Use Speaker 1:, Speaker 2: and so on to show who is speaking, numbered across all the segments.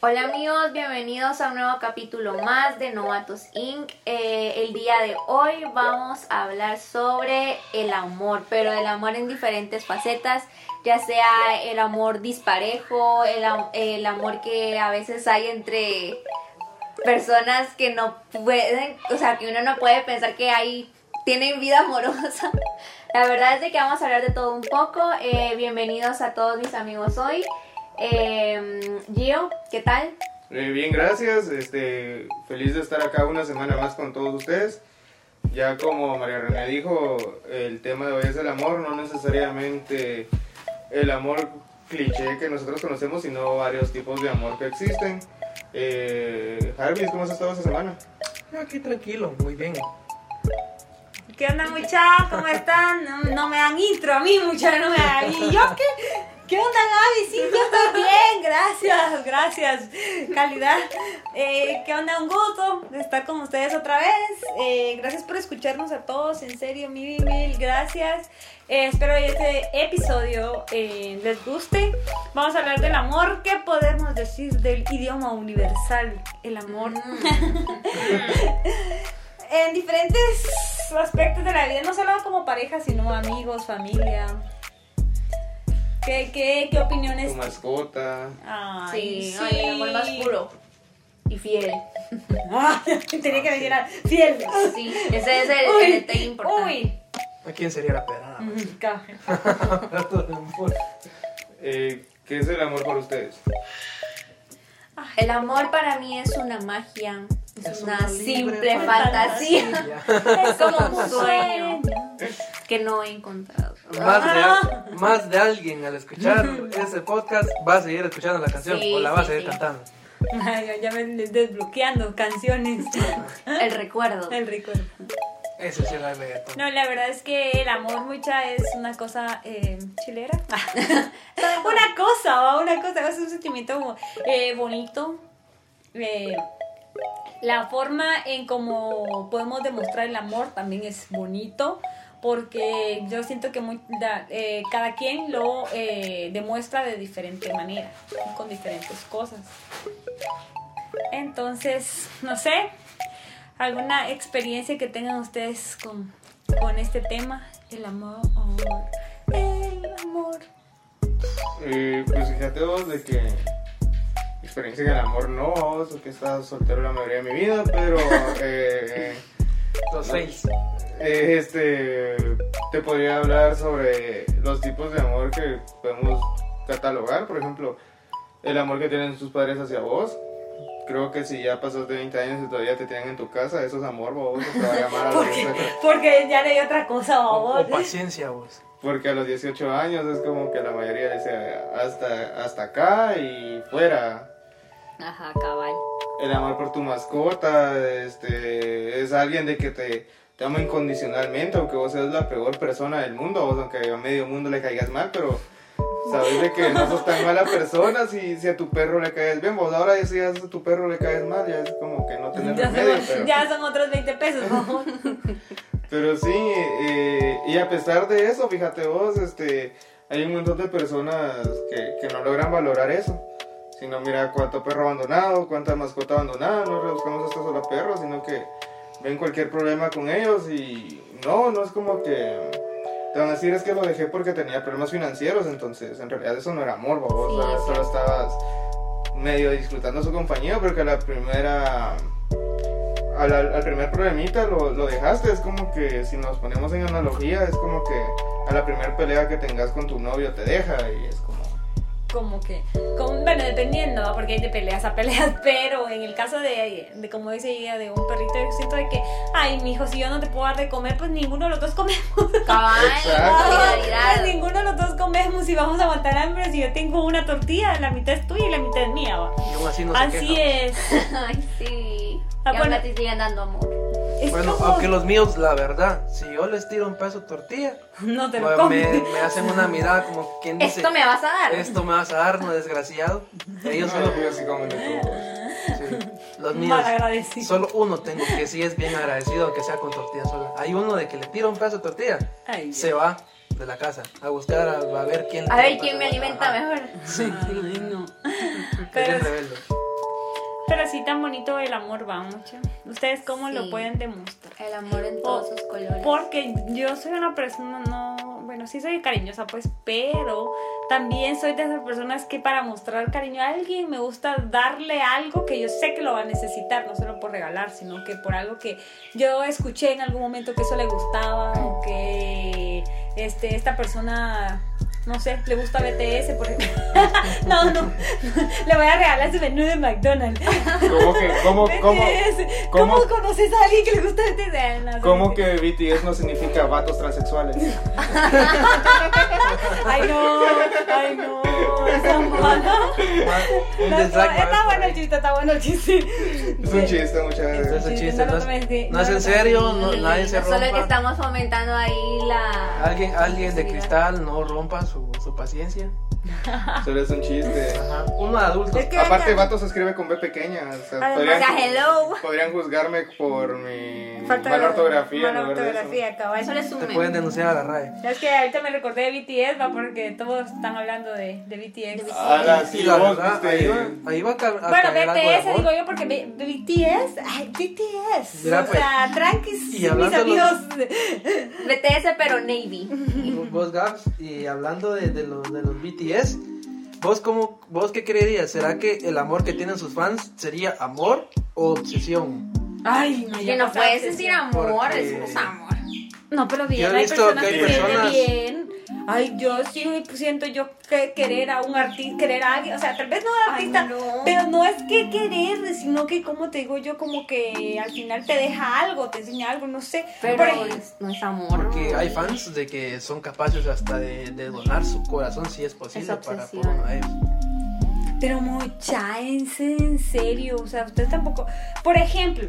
Speaker 1: Hola amigos, bienvenidos a un nuevo capítulo más de Novatos Inc. Eh, el día de hoy vamos a hablar sobre el amor, pero el amor en diferentes facetas, ya sea el amor disparejo, el, am- el amor que a veces hay entre personas que no pueden, o sea, que uno no puede pensar que hay, tienen vida amorosa. La verdad es de que vamos a hablar de todo un poco. Eh, bienvenidos a todos mis amigos hoy. Eh, Gio, ¿qué tal?
Speaker 2: Eh, bien, gracias. Este, feliz de estar acá una semana más con todos ustedes. Ya como María René dijo, el tema de hoy es el amor, no necesariamente el amor cliché que nosotros conocemos, sino varios tipos de amor que existen. Eh, Jarvis, ¿cómo has estado esta semana?
Speaker 3: Aquí tranquilo, muy bien.
Speaker 4: ¿Qué onda, mucha? ¿Cómo están? No, no me dan intro a mí, mucha, no me dan. ¿Y yo qué? ¿Qué onda, Gaby? Sí, yo estoy bien, gracias, gracias. Calidad. Eh, ¿Qué onda? Un gusto de estar con ustedes otra vez. Eh, gracias por escucharnos a todos, en serio, mil, mil gracias. Eh, espero que este episodio les guste. Vamos a hablar del amor. ¿Qué podemos decir del idioma universal? El amor. en diferentes aspectos de la vida, no solo como pareja, sino amigos, familia. ¿Qué, qué, qué opiniones?
Speaker 2: Tu mascota.
Speaker 4: Ay,
Speaker 1: sí, ay, el amor más puro y fiel.
Speaker 4: Ah, tenía que decir a- fiel.
Speaker 1: Sí, ese es el,
Speaker 4: Uy,
Speaker 1: el detalle importante.
Speaker 4: Uy.
Speaker 3: ¿A quién sería la amor.
Speaker 2: Eh, ¿Qué es el amor para ustedes?
Speaker 1: El amor para mí es una magia, es,
Speaker 3: Es
Speaker 1: una, simple fantasía.
Speaker 3: fantasía.
Speaker 1: Es como un sueño que no he encontrado.
Speaker 3: Más
Speaker 4: Ah.
Speaker 3: de, más de alguien al escuchar ese podcast va a seguir escuchando la canción
Speaker 1: Sí,
Speaker 3: o la va a seguir
Speaker 1: sí.
Speaker 3: cantando.
Speaker 4: Ay, ya me desbloqueando canciones.
Speaker 1: El recuerdo.
Speaker 4: El recuerdo.
Speaker 3: Eso sí reggaetón.
Speaker 4: No, la verdad es que el amor mucha es una cosa eh, chilera. una cosa, ¿va? una cosa, es un sentimiento eh, bonito. Eh, la forma en cómo podemos demostrar el amor también es bonito. Porque yo siento que muy- da- eh, cada quien lo eh, demuestra de diferente manera, con diferentes cosas. Entonces, no sé, alguna experiencia que tengan ustedes con, con este tema, el amor, el amor.
Speaker 2: Eh, pues fíjate vos de que experiencia en el amor no, vos, que he estado soltero la mayoría de mi vida, pero eh,
Speaker 3: Los seis.
Speaker 2: Este te podría hablar sobre los tipos de amor que podemos catalogar, por ejemplo, el amor que tienen tus padres hacia vos. Creo que si ya pasas de 20 años y todavía te tienen en tu casa, eso es amor, vos, te va a llamar a la
Speaker 4: Porque, porque ya leí otra cosa,
Speaker 3: O,
Speaker 4: babos.
Speaker 3: o paciencia vos.
Speaker 2: Porque a los 18 años es como que la mayoría dice hasta, hasta acá y fuera.
Speaker 1: Ajá, cabal.
Speaker 2: El amor por tu mascota, este, es alguien de que te, te ama incondicionalmente, aunque vos seas la peor persona del mundo, vos aunque a medio mundo le caigas mal, pero sabes de que no sos tan mala persona si, si a tu perro le caes bien, vos ahora si a tu perro le caes mal, ya es como que no tenés
Speaker 4: Ya
Speaker 2: remedio,
Speaker 4: son,
Speaker 2: pero...
Speaker 4: ya son otros 20 pesos, babos.
Speaker 2: Pero sí, eh, y a pesar de eso, fíjate vos, este, hay un montón de personas que, que no logran valorar eso. Sino mira cuánto perro abandonado, cuánta mascota abandonada, no rebuscamos hasta solo perros, sino que ven cualquier problema con ellos y no, no es como que te van a decir es que lo dejé porque tenía problemas financieros, entonces en realidad eso no era amor, vos,
Speaker 1: Sí,
Speaker 2: o sea, solo estabas medio disfrutando su compañía porque a la primera al primer problemita lo, lo dejaste, es como que si nos ponemos en analogía, es como que a la primera pelea que tengas con tu novio te deja y es como...
Speaker 4: que, como, bueno, dependiendo, ¿va? porque hay de peleas a peleas, pero en el caso de, de como dice ella, de un perrito, yo siento de que, ay, mi hijo, si yo no te puedo dar de comer, pues ninguno de los dos comemos.
Speaker 1: Cabal, solidaridad.
Speaker 4: ninguno de los dos comemos y vamos a aguantar hambre. Si yo tengo una tortilla, la mitad es tuya y la mitad es mía, ¿va?
Speaker 3: Y aún así no
Speaker 4: Así es.
Speaker 1: Ay, sí.
Speaker 4: Ah,
Speaker 1: y
Speaker 4: bueno.
Speaker 1: ahora te siguen dando amor.
Speaker 4: Es
Speaker 3: Bueno,
Speaker 4: como-
Speaker 3: aunque los míos, la verdad, si yo les tiro un pedazo de tortilla,
Speaker 4: no te lo
Speaker 3: me, me hacen una mirada como quien dice,
Speaker 1: Esto me vas a dar.
Speaker 3: esto me vas a dar, no desgraciado. Ellos solo,
Speaker 2: Yo así como de todo.
Speaker 3: sí, los míos, solo uno tengo que sí es bien agradecido, aunque sea con tortilla sola. Hay uno de que le tira un pedazo de tortilla,
Speaker 4: Ay,
Speaker 3: se va de la casa a buscar a, a ver quién
Speaker 1: A ver quién me alimenta mejor.
Speaker 3: Sí,
Speaker 4: Ay, no.
Speaker 3: es
Speaker 4: Pero así tan bonito el amor va mucho. ¿Ustedes cómo lo pueden demostrar?
Speaker 1: El amor en todos sus colores.
Speaker 4: Porque yo soy una persona, no, bueno, sí soy cariñosa, pues, pero también soy de esas personas que para mostrar cariño a alguien me gusta darle algo que yo sé que lo va a necesitar, no solo por regalar, sino que por algo que yo escuché en algún momento que eso le gustaba o que este, esta persona... No sé, le gusta BTS, por ejemplo. no, no. Le voy a regalar su menú de McDonald's.
Speaker 2: ¿Cómo que, cómo, cómo,
Speaker 4: BTS. ¿Cómo,
Speaker 2: cómo-
Speaker 4: conoces a alguien que le gusta BTS? No sé.
Speaker 2: cómo que BTS no significa vatos transexuales?
Speaker 4: Ay, no, ay, no, esa mala.
Speaker 3: Un
Speaker 4: No, no, está bueno el chiste, está bueno el chiste.
Speaker 2: Es un chiste, muchas
Speaker 3: Es
Speaker 2: gracias.
Speaker 3: un chiste,
Speaker 4: no
Speaker 3: no es, no es
Speaker 4: no
Speaker 3: en serio, no, nadie se
Speaker 1: Solo es que
Speaker 3: rompa.
Speaker 1: estamos fomentando ahí la...
Speaker 3: Alguien, alguien de cristal no rompa su, su paciencia.
Speaker 2: Solo es un chiste.
Speaker 3: Ajá. Uno de adultos.
Speaker 4: Es que-
Speaker 2: Aparte, vato se escribe con B pequeña. O sea,
Speaker 4: Además,
Speaker 2: podrían,
Speaker 1: hello.
Speaker 2: podrían juzgarme por mi
Speaker 4: Falta
Speaker 2: mala
Speaker 4: de-
Speaker 2: ortografía.
Speaker 4: Mala
Speaker 2: eso.
Speaker 4: ortografía, cabal.
Speaker 1: Solo es un
Speaker 3: Te pueden denunciar a la RAE.
Speaker 4: Es que ahorita me recordé de BTS, va, porque todos están hablando de, de BTS.
Speaker 1: De BTS.
Speaker 2: Ahora sí,
Speaker 3: Y la verdad, ahí va, ahí va a, a
Speaker 4: Bueno, BTS digo yo porque B- BTS, ay, BTS.
Speaker 3: Mira,
Speaker 4: o
Speaker 3: pues,
Speaker 4: sea, tranquis,
Speaker 3: y
Speaker 4: mis
Speaker 3: de los-
Speaker 4: amigos.
Speaker 1: BTS pero Navy.
Speaker 3: Vos, Gabs, y hablando de, de los, de los BTS, ¿vos, cómo, ¿vos qué creerías? ¿Será que el amor que tienen sus fans sería amor o obsesión?
Speaker 4: Ay, no,
Speaker 1: Que no puedes sentir amor,
Speaker 3: Porque-
Speaker 1: eso es amor.
Speaker 4: No, pero bien,
Speaker 3: Yo he
Speaker 4: hay personas
Speaker 3: que hay
Speaker 4: bien. Ay, yo sí siento yo que querer a un artista, querer a alguien, o sea, tal vez no a
Speaker 1: Ay,
Speaker 4: artista,
Speaker 1: no.
Speaker 4: pero no es que querer, sino que como te digo yo, como que al final te deja algo, te enseña algo, no sé.
Speaker 1: Pero
Speaker 4: Por ejemplo,
Speaker 1: es- no es amor.
Speaker 3: Porque hay fans de que son capaces hasta de, de donar su corazón si es posible
Speaker 1: Es
Speaker 3: para por uno de ellos.
Speaker 4: Pero mucha, en se- en serio, o sea, usted tampoco. Por ejemplo,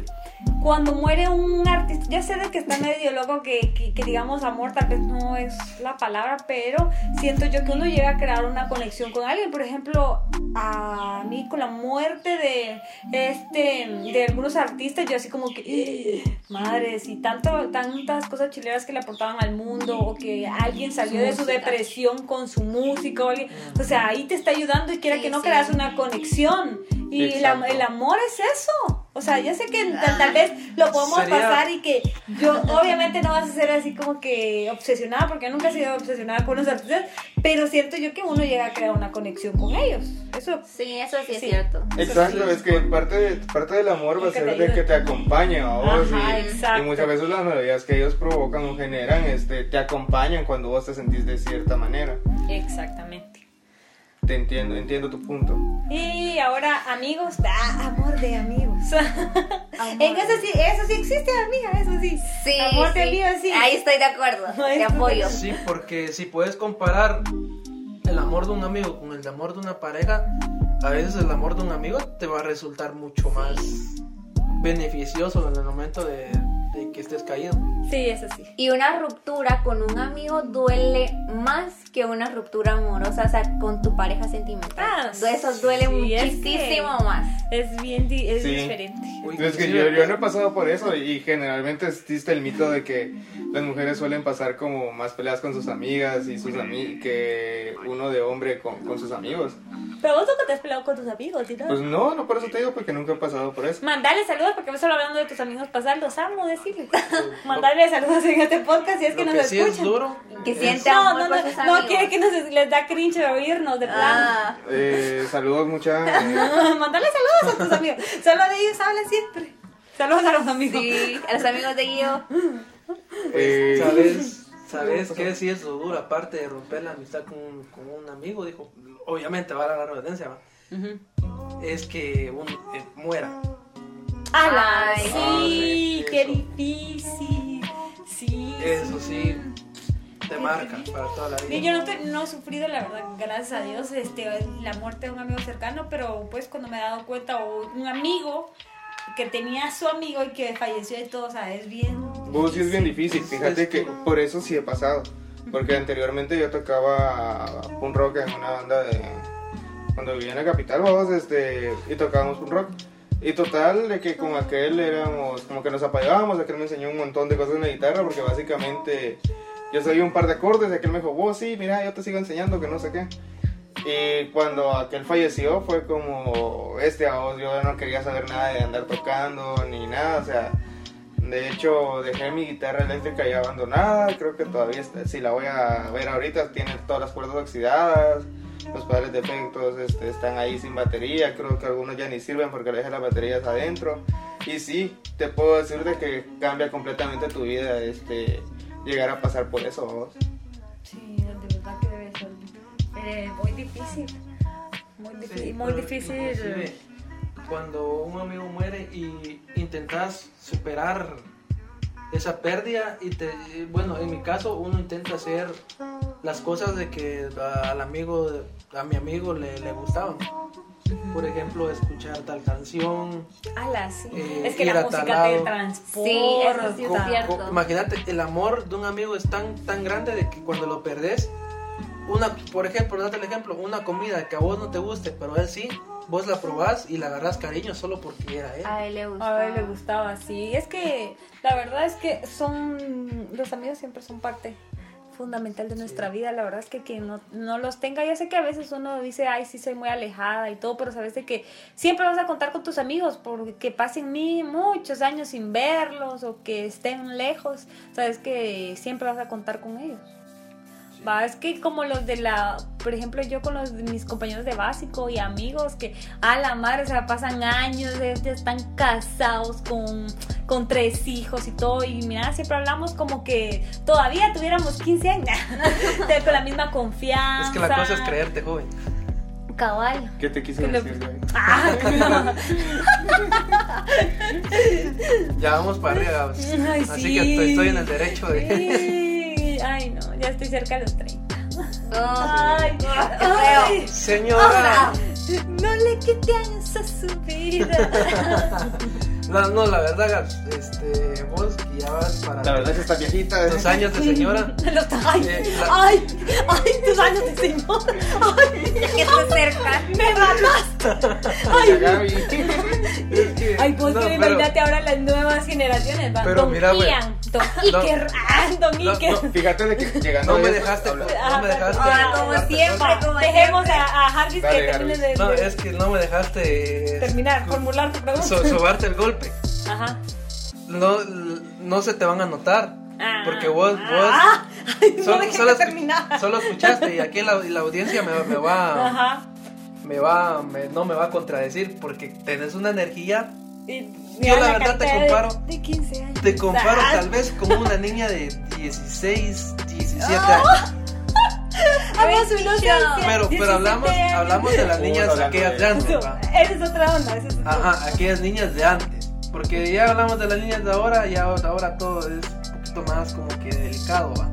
Speaker 4: cuando muere un artista, ya sé de que está medio loco que, que, que digamos amor tal vez no es la palabra, pero siento yo que uno llega a crear una conexión con alguien. Por ejemplo, a mí con la muerte de este de algunos artistas, yo así como que "Eh, madres y tanto tantas cosas chileras que le aportaban al mundo o que alguien salió de su depresión con su música o alguien, o sea, ahí te está ayudando y quiera
Speaker 1: Sí,
Speaker 4: que no
Speaker 1: sí.
Speaker 4: creas una conexión. Y la- el amor es eso. O sea, ya sé que tal, tal vez lo podemos
Speaker 3: Sería-
Speaker 4: pasar y que yo obviamente no vas a ser así como que obsesionada, porque yo nunca he sido obsesionada con los artistas, pero siento yo que uno llega a crear una conexión con ellos. Eso
Speaker 1: Sí, eso sí es
Speaker 4: Sí.
Speaker 1: cierto.
Speaker 2: Exacto, es que parte, de- parte del amor va a ser de que te acompañe a vos.
Speaker 4: Ajá,
Speaker 2: y,
Speaker 4: exacto.
Speaker 2: y muchas veces las melodías que ellos provocan o generan este, te acompañan cuando vos te sentís de cierta manera.
Speaker 4: Exactamente.
Speaker 2: Te entiendo, entiendo tu punto.
Speaker 4: Y ahora, amigos, ah, amor de amigos.
Speaker 1: Amor.
Speaker 4: en eso sí, eso sí existe, amiga, eso sí.
Speaker 1: Sí,
Speaker 4: Amor de
Speaker 1: sí.
Speaker 4: amigos, sí.
Speaker 1: Ahí estoy de acuerdo. Te
Speaker 4: de
Speaker 1: apoyo.
Speaker 3: Sí, porque si puedes comparar el amor de un amigo con el amor de una pareja, a veces el amor de un amigo te va a resultar mucho más beneficioso en el momento de, de que estés caído.
Speaker 4: Sí, eso sí.
Speaker 1: Y una ruptura con un amigo duele más que una ruptura amorosa, o sea, con tu pareja sentimental.
Speaker 4: Ah,
Speaker 1: Eso duele
Speaker 4: sí, es
Speaker 1: muchísimo
Speaker 4: que-
Speaker 1: más.
Speaker 4: Es bien di- es
Speaker 2: Sí.
Speaker 4: diferente.
Speaker 3: Uy,
Speaker 2: Es que yo, yo no he pasado por eso y generalmente existe el mito de que las mujeres suelen pasar como más peleas con sus amigas y sus ami que uno de hombre con, con sus amigos.
Speaker 4: Pero vos nunca te has peleado con tus amigos, ¿sí?
Speaker 2: Pues no, no por eso te digo porque nunca he pasado por eso.
Speaker 4: Mandale saludos porque me solo hablando de tus amigos pasar, los amo, decirles. Mandale saludos en este podcast si es que
Speaker 3: Lo
Speaker 4: nos
Speaker 3: que sí es
Speaker 4: escuchan.
Speaker 3: duro
Speaker 1: Que siente
Speaker 4: no,
Speaker 1: amor
Speaker 4: no,
Speaker 1: por
Speaker 4: no, no quiere que nos, les da cringe oírnos de plan.
Speaker 1: Ah,
Speaker 2: Eh, saludos muchas.
Speaker 4: Mandale saludos a tus amigos. Solo de ellos habla siempre. Saludos a los amigos.
Speaker 1: sí, a los amigos de Guido.
Speaker 2: eh,
Speaker 3: ¿Sabes, ¿Sabes qué sí es lo duro? Aparte de romper la amistad con, con un amigo, dijo, obviamente va a la redundancia, ¿va? es que un, eh, muera.
Speaker 4: ¡Hala!
Speaker 1: Ay,
Speaker 4: sí,
Speaker 3: sí,
Speaker 4: qué
Speaker 3: eso.
Speaker 4: difícil. Sí.
Speaker 3: Eso sí, te marca para toda la vida.
Speaker 4: yo no, te- no he sufrido, la verdad, gracias a Dios, este, la muerte de un amigo cercano, pero pues cuando me he dado cuenta, o un amigo que tenía a su amigo y que falleció y todo, o sea, es bien...
Speaker 2: Vos sí es bien difícil, fíjate que por eso sí he pasado. Porque anteriormente yo tocaba un rock en una banda de. Cuando vivía en la capital, vamos, este. Y tocábamos un rock. Y total, de que con aquel éramos. Como que nos apagábamos, aquel me enseñó un montón de cosas en la guitarra, porque básicamente. Yo sabía un par de acordes, y aquel me dijo, vos sí, mira, yo te sigo enseñando, que no sé qué. Y cuando aquel falleció fue como, este a vos, yo no quería saber nada de andar tocando ni nada, o sea, de hecho dejé mi guitarra eléctrica ya abandonada, creo que todavía si la voy a ver ahorita tiene todas las cuerdas oxidadas, los pedales de efectos este, están ahí sin batería, creo que algunos ya ni sirven porque le dejé las baterías adentro. Y sí, te puedo decir de que cambia completamente tu vida este, llegar a pasar por eso. vos.
Speaker 4: Sí, de verdad que debe ser eh, muy difícil. Muy difícil.
Speaker 3: Sí,
Speaker 4: muy difícil.
Speaker 3: Cuando un amigo muere y intentas superar esa pérdida y te bueno en mi caso uno intenta hacer las cosas de que al amigo a mi amigo le, le gustaban por ejemplo escuchar tal canción
Speaker 4: Ala, sí.
Speaker 3: Eh,
Speaker 4: es que
Speaker 3: ir
Speaker 4: la música te transporta.
Speaker 1: Sí, eso sí es
Speaker 3: Co-
Speaker 1: cierto.
Speaker 3: co- imagínate el amor de un amigo es tan tan grande de que cuando lo perdés una por ejemplo date el ejemplo una comida que a vos no te guste pero a él sí vos la probás y la agarrás cariño solo porque era él
Speaker 1: A él le gusta.
Speaker 4: A él le gustaba, sí. Es que la verdad es que son. Los amigos siempre son parte fundamental de nuestra vida. La verdad es que quien no, no los tenga, ya sé que a veces uno dice, ay, sí, soy muy alejada y todo, pero sabes de que siempre vas a contar con tus amigos porque pasen mí muchos años sin verlos o que estén lejos. Sabes que siempre vas a contar con ellos. Va, es que como los de la, por ejemplo, yo con los mis compañeros de básico y amigos que a la madre, o sea, pasan años, ya ya están casados con, con tres hijos y todo, y mira, siempre hablamos como que todavía tuviéramos 15 años, con la misma confianza.
Speaker 3: es que la cosa es creerte joven
Speaker 1: Cabal.
Speaker 2: ¿Qué te quise
Speaker 4: Que lo-
Speaker 2: decir? güey?
Speaker 4: Ah,
Speaker 3: ya vamos para arriba.
Speaker 4: Ay,
Speaker 3: así
Speaker 4: sí.
Speaker 3: que estoy, estoy en el derecho de
Speaker 4: sí. Ay, no, ya estoy cerca de los 30.
Speaker 1: Oh,
Speaker 4: Ay,
Speaker 1: qué
Speaker 4: ay.
Speaker 3: señora
Speaker 4: No le quite años a su vida.
Speaker 3: no, no la verdad este vos que ya vas para
Speaker 2: La verdad es que está viejita. ¿eh?
Speaker 3: tus años de señora
Speaker 4: Los- ay,
Speaker 3: Eh, la-
Speaker 4: ay, ay, tus años de señor. Ay,
Speaker 1: Que se cerca.
Speaker 4: me mataste.
Speaker 2: Ya,
Speaker 3: que-
Speaker 4: Ay, pues
Speaker 3: no, pero-
Speaker 4: imagínate ahora las nuevas generaciones. va.
Speaker 3: Pero
Speaker 4: Don
Speaker 3: mira, güey.
Speaker 4: Don. Iker, ah, Don
Speaker 3: No,
Speaker 4: Iker.
Speaker 3: no,
Speaker 2: Fíjate de que llegando
Speaker 3: no me dejaste
Speaker 2: habla-
Speaker 3: no me dejaste
Speaker 4: Ah,
Speaker 1: como siempre, como
Speaker 4: Dejemos
Speaker 1: siempre.
Speaker 4: a, a Harvis que termine de,
Speaker 3: no es que no me dejaste
Speaker 4: terminar, formular tu pregunta.
Speaker 3: so- sobarte el golpe
Speaker 4: Ajá.
Speaker 3: no, no se te van a notar.
Speaker 4: Ah.
Speaker 3: Porque vos, vos
Speaker 4: Ah, ay, no
Speaker 3: solo,
Speaker 4: dejé
Speaker 3: solo,
Speaker 4: que terminara.
Speaker 3: solo escuchaste y aquí la, la audiencia me, me va,
Speaker 4: Ajá.
Speaker 3: me va, me- no me va a contradecir porque tenés una energía.
Speaker 4: Y
Speaker 3: Yo la verdad te
Speaker 4: de-
Speaker 3: comparo-
Speaker 4: De 15 años.
Speaker 3: Te comparo
Speaker 4: Ah,
Speaker 3: tal vez como una niña de 16, 17
Speaker 4: Ah.
Speaker 3: años. Pero, pero hablamos,
Speaker 4: 17 años.
Speaker 3: hablamos de las niñas
Speaker 2: hablando
Speaker 3: aquellas
Speaker 2: de
Speaker 3: de antes. ¿va?
Speaker 4: Esa es otra onda. Esa es otra onda.
Speaker 3: Ajá, aquellas niñas de antes. Porque ya hablamos de las niñas de ahora y ahora, ahora todo es un poquito más como que delicado, va.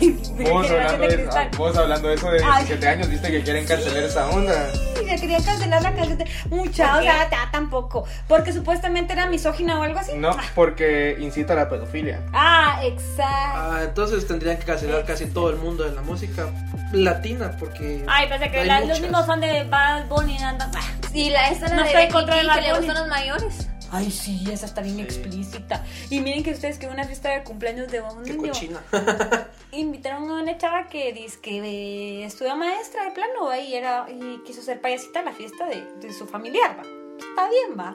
Speaker 2: Vos hablando,
Speaker 4: de
Speaker 2: vos hablando de eso de
Speaker 4: Ay.
Speaker 2: 17 años, viste que quieren cancelar esa onda.
Speaker 4: Y le querían cancelar la canción de mucha,
Speaker 1: ¿Por
Speaker 4: o sea, ta- tampoco. Porque supuestamente era misógina o algo así.
Speaker 2: No, porque incita a la pedofilia.
Speaker 4: Ah, exacto.
Speaker 3: Ah, entonces tendrían que cancelar casi todo el mundo de la música latina porque...
Speaker 4: Ay, pensé que la- los mismos son de Bad Bunny andan. ah.
Speaker 1: Y la esta
Speaker 4: No
Speaker 1: la de
Speaker 4: estoy contra de Bad
Speaker 1: que le gustan los mayores.
Speaker 4: Ay, sí, esa está bien
Speaker 3: Sí.
Speaker 4: explícita. Y miren que ustedes que una fiesta de cumpleaños de un
Speaker 3: Qué
Speaker 4: niño
Speaker 3: cochina.
Speaker 4: invitaron a una chava que dice que eh, estudia maestra de plano y era y quiso ser payasita en la fiesta de, de su familiar, va. Está bien, va.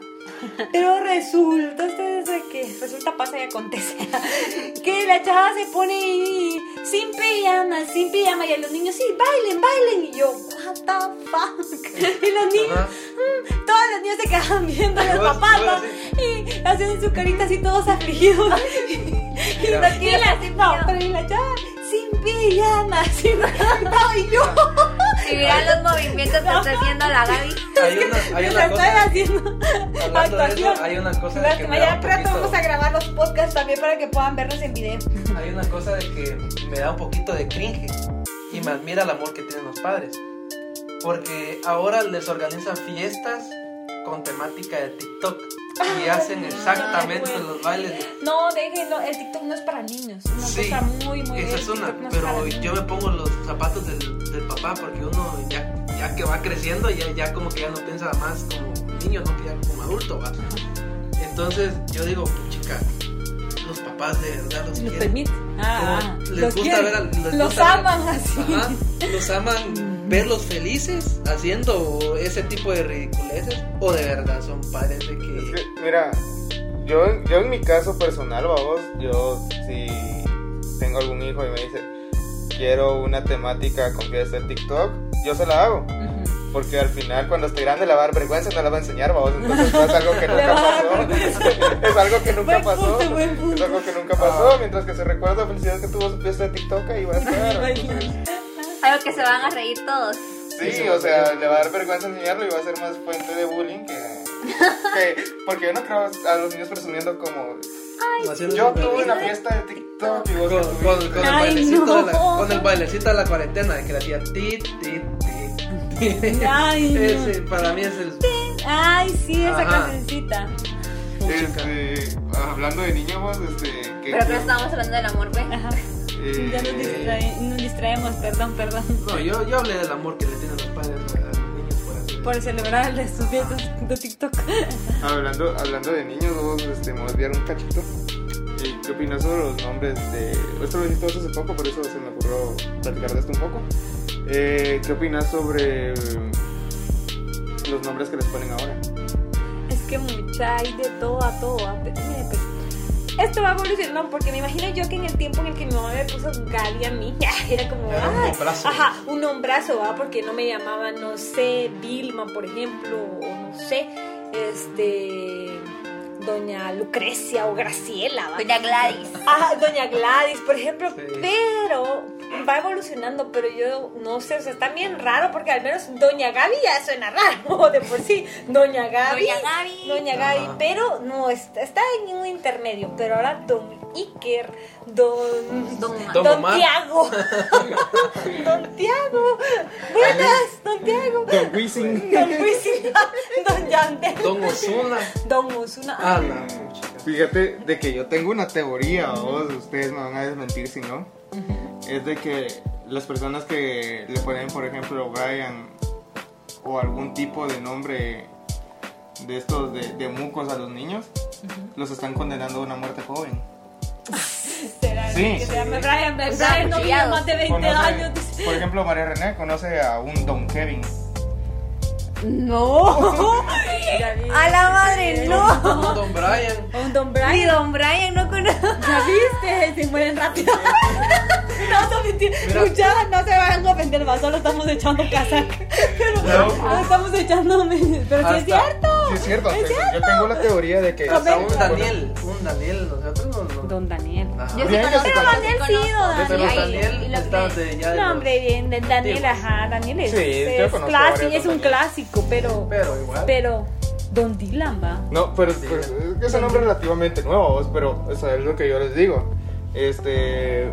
Speaker 4: Pero resulta, ustedes de que resulta pasa y acontece que la chava se pone sin pijama, sin pijama y a los niños sí, bailen, bailen y yo, what the fuck. Y los niños
Speaker 3: Ajá.
Speaker 4: Mm, todos los niños se quedaban viendo a los papás
Speaker 3: y vos
Speaker 4: ¿no? y hacen su carita así todos afligidos. y, la, no, pero y la chava sin pijama, sin no, y yo
Speaker 1: Si vieran los movimientos que está haciendo la Gaby.
Speaker 3: Hay una, hay una
Speaker 4: estoy
Speaker 3: cosa...
Speaker 4: haciendo actuación.
Speaker 3: eso, hay una cosa de que un
Speaker 4: pronto vamos a grabar los podcasts también para que puedan vernos en video.
Speaker 3: Hay una cosa de que me da un poquito de cringe y me admira el amor que tienen los padres. Porque ahora les organizan fiestas con temática de TikTok y hacen exactamente los bailes.
Speaker 4: No, déjenlo, el TikTok no es para niños. Una
Speaker 3: Sí,
Speaker 4: cosa muy, muy
Speaker 3: esa es una,
Speaker 4: no
Speaker 3: pero yo me pongo los zapatos del, del papá porque uno ya, ya que va creciendo, ya, ya como que ya no piensa más como niño, no que ya como adulto, ¿va? Entonces yo digo, chica, los papás de verdad los
Speaker 4: Los
Speaker 3: quieren.
Speaker 4: Ah, ah,
Speaker 3: les
Speaker 4: los
Speaker 3: gusta
Speaker 4: quieren.
Speaker 3: ver a- les
Speaker 4: los
Speaker 3: gusta ver-
Speaker 4: aman así.
Speaker 3: Ajá, los aman verlos felices haciendo ese tipo de ridiculeces o de verdad son padres de
Speaker 2: Es
Speaker 3: que
Speaker 2: que, mira, yo, yo en mi caso personal, vamos, yo si tengo algún hijo y me dice, quiero una temática con fiesta en TikTok, yo se la hago. Porque al final, cuando esté grande, la va a dar vergüenza no la va a enseñar, vamos. Entonces, no es algo que nunca pasó. es algo que nunca pasó. Es algo que nunca pasó. Mientras que se recuerda la felicidad que tuvo su fiesta de TikTok, ahí va a estar.
Speaker 1: Algo que se van a reír todos.
Speaker 2: Sí, o sea, le va a dar vergüenza enseñarlo y va a ser más fuente de bullying que. que- porque yo no creo a los niños presumiendo como.
Speaker 3: haciendo
Speaker 2: Yo tuve una fiesta de TikTok y vos
Speaker 3: con, con-
Speaker 2: tuviste".
Speaker 3: con el
Speaker 4: Ay,
Speaker 3: bailecito
Speaker 4: no.
Speaker 3: de la, con el bailecito de la cuarentena de que le hacía ti ti ti ti.
Speaker 4: Ay, no.
Speaker 3: Ese para mí es el
Speaker 4: Ay, sí, esa
Speaker 3: Ajá.
Speaker 4: cancioncita.
Speaker 2: Este, hablando de niños, este. Que,
Speaker 1: Pero que estábamos hablando del amor, ¿ve?
Speaker 4: Ajá.
Speaker 2: Eh,
Speaker 4: Ya nos, distrae- nos distraemos, perdón, perdón.
Speaker 3: No, yo, yo hablé del amor que le tienen los padres a los niños por así
Speaker 4: Por celebrar sus fiestas de TikTok.
Speaker 2: Hablando, hablando de niños, vos, este, me desviar un cachito. Eh, ¿Qué opinas sobre los nombres de.? Esto lo dijiste vos hace poco, por eso se me ocurrió platicar de esto un poco. Eh, ¿Qué opinas sobre eh, los nombres que les ponen ahora?
Speaker 4: Es que mucha hay de todo a todo. pero Esto va evolucionando porque me imagino yo que en el tiempo en el que mi mamá me puso Gaby a mí, era como,
Speaker 3: Era un
Speaker 4: "Ay",
Speaker 3: nombrazo.
Speaker 4: ajá, un nombrazo, ¿va? Porque no me llamaban, no sé, Vilma, por ejemplo, o no sé, este, Doña Lucrecia o Graciela, ¿va?
Speaker 1: Doña Gladys.
Speaker 4: Ajá, Doña Gladys, por ejemplo,
Speaker 3: Sí.
Speaker 4: pero va evolucionando, pero yo no sé, o sea, está bien raro porque al menos Doña Gaby ya suena raro de por sí. Doña Gaby.
Speaker 1: Doña Gaby.
Speaker 4: Doña Gaby,
Speaker 3: Ajá.
Speaker 4: pero no, está, está en un intermedio, pero ahora Don Iker, Don...
Speaker 1: Don-
Speaker 3: Don
Speaker 4: Don. Tiago. Don Tiago. Buenas, Don Tiago.
Speaker 2: Don Wisin.
Speaker 4: Don Wisin. Don Yandel.
Speaker 3: Don Osuna
Speaker 4: Don Osuna.
Speaker 3: a la puchica.
Speaker 2: Fíjate de que yo tengo una teoría, vos, ustedes me van a desmentir si no. Es de que las personas que le ponen, por ejemplo, Brian o algún tipo de nombre de estos de, de mucos a los niños, los están condenando a una muerte joven.
Speaker 4: Será
Speaker 2: Sí.
Speaker 4: que se llama Brian. Brian no
Speaker 1: cuchillados.
Speaker 4: más de 20
Speaker 2: Conoce-
Speaker 4: años. dice.
Speaker 2: por ejemplo, María René conoce a un Don Kevin.
Speaker 4: No. A la madre, no.
Speaker 3: Don, Don Brian
Speaker 4: Un Don
Speaker 1: Ni
Speaker 4: Brian.
Speaker 1: Don Brian no conozco.
Speaker 4: ¿Ya viste? Se mueren rápido. No, no. Muchachas, no se vayan a ofender más, solo estamos echando casaca. Pero
Speaker 2: No.
Speaker 4: no estamos echando. Pero sí es cierto.
Speaker 2: Sí, es cierto. Yo tengo la teoría de que.
Speaker 3: hasta un. Daniel un Daniel nosotros no, no.
Speaker 4: Don Daniel.
Speaker 3: Ajá.
Speaker 1: Yo sí conozco, pero. Daniel
Speaker 4: Sí, don
Speaker 3: Daniel de ya de
Speaker 4: No, hombre, bien, Daniel,
Speaker 3: antiguos.
Speaker 4: ajá, Daniel es,
Speaker 2: Sí,
Speaker 4: es, clásico, es un clásico, pero,
Speaker 3: pero igual
Speaker 4: pero, Don Dylan va.
Speaker 2: No, pero, pero es que es un nombre relativamente nuevo, pero es lo que yo les digo. Este.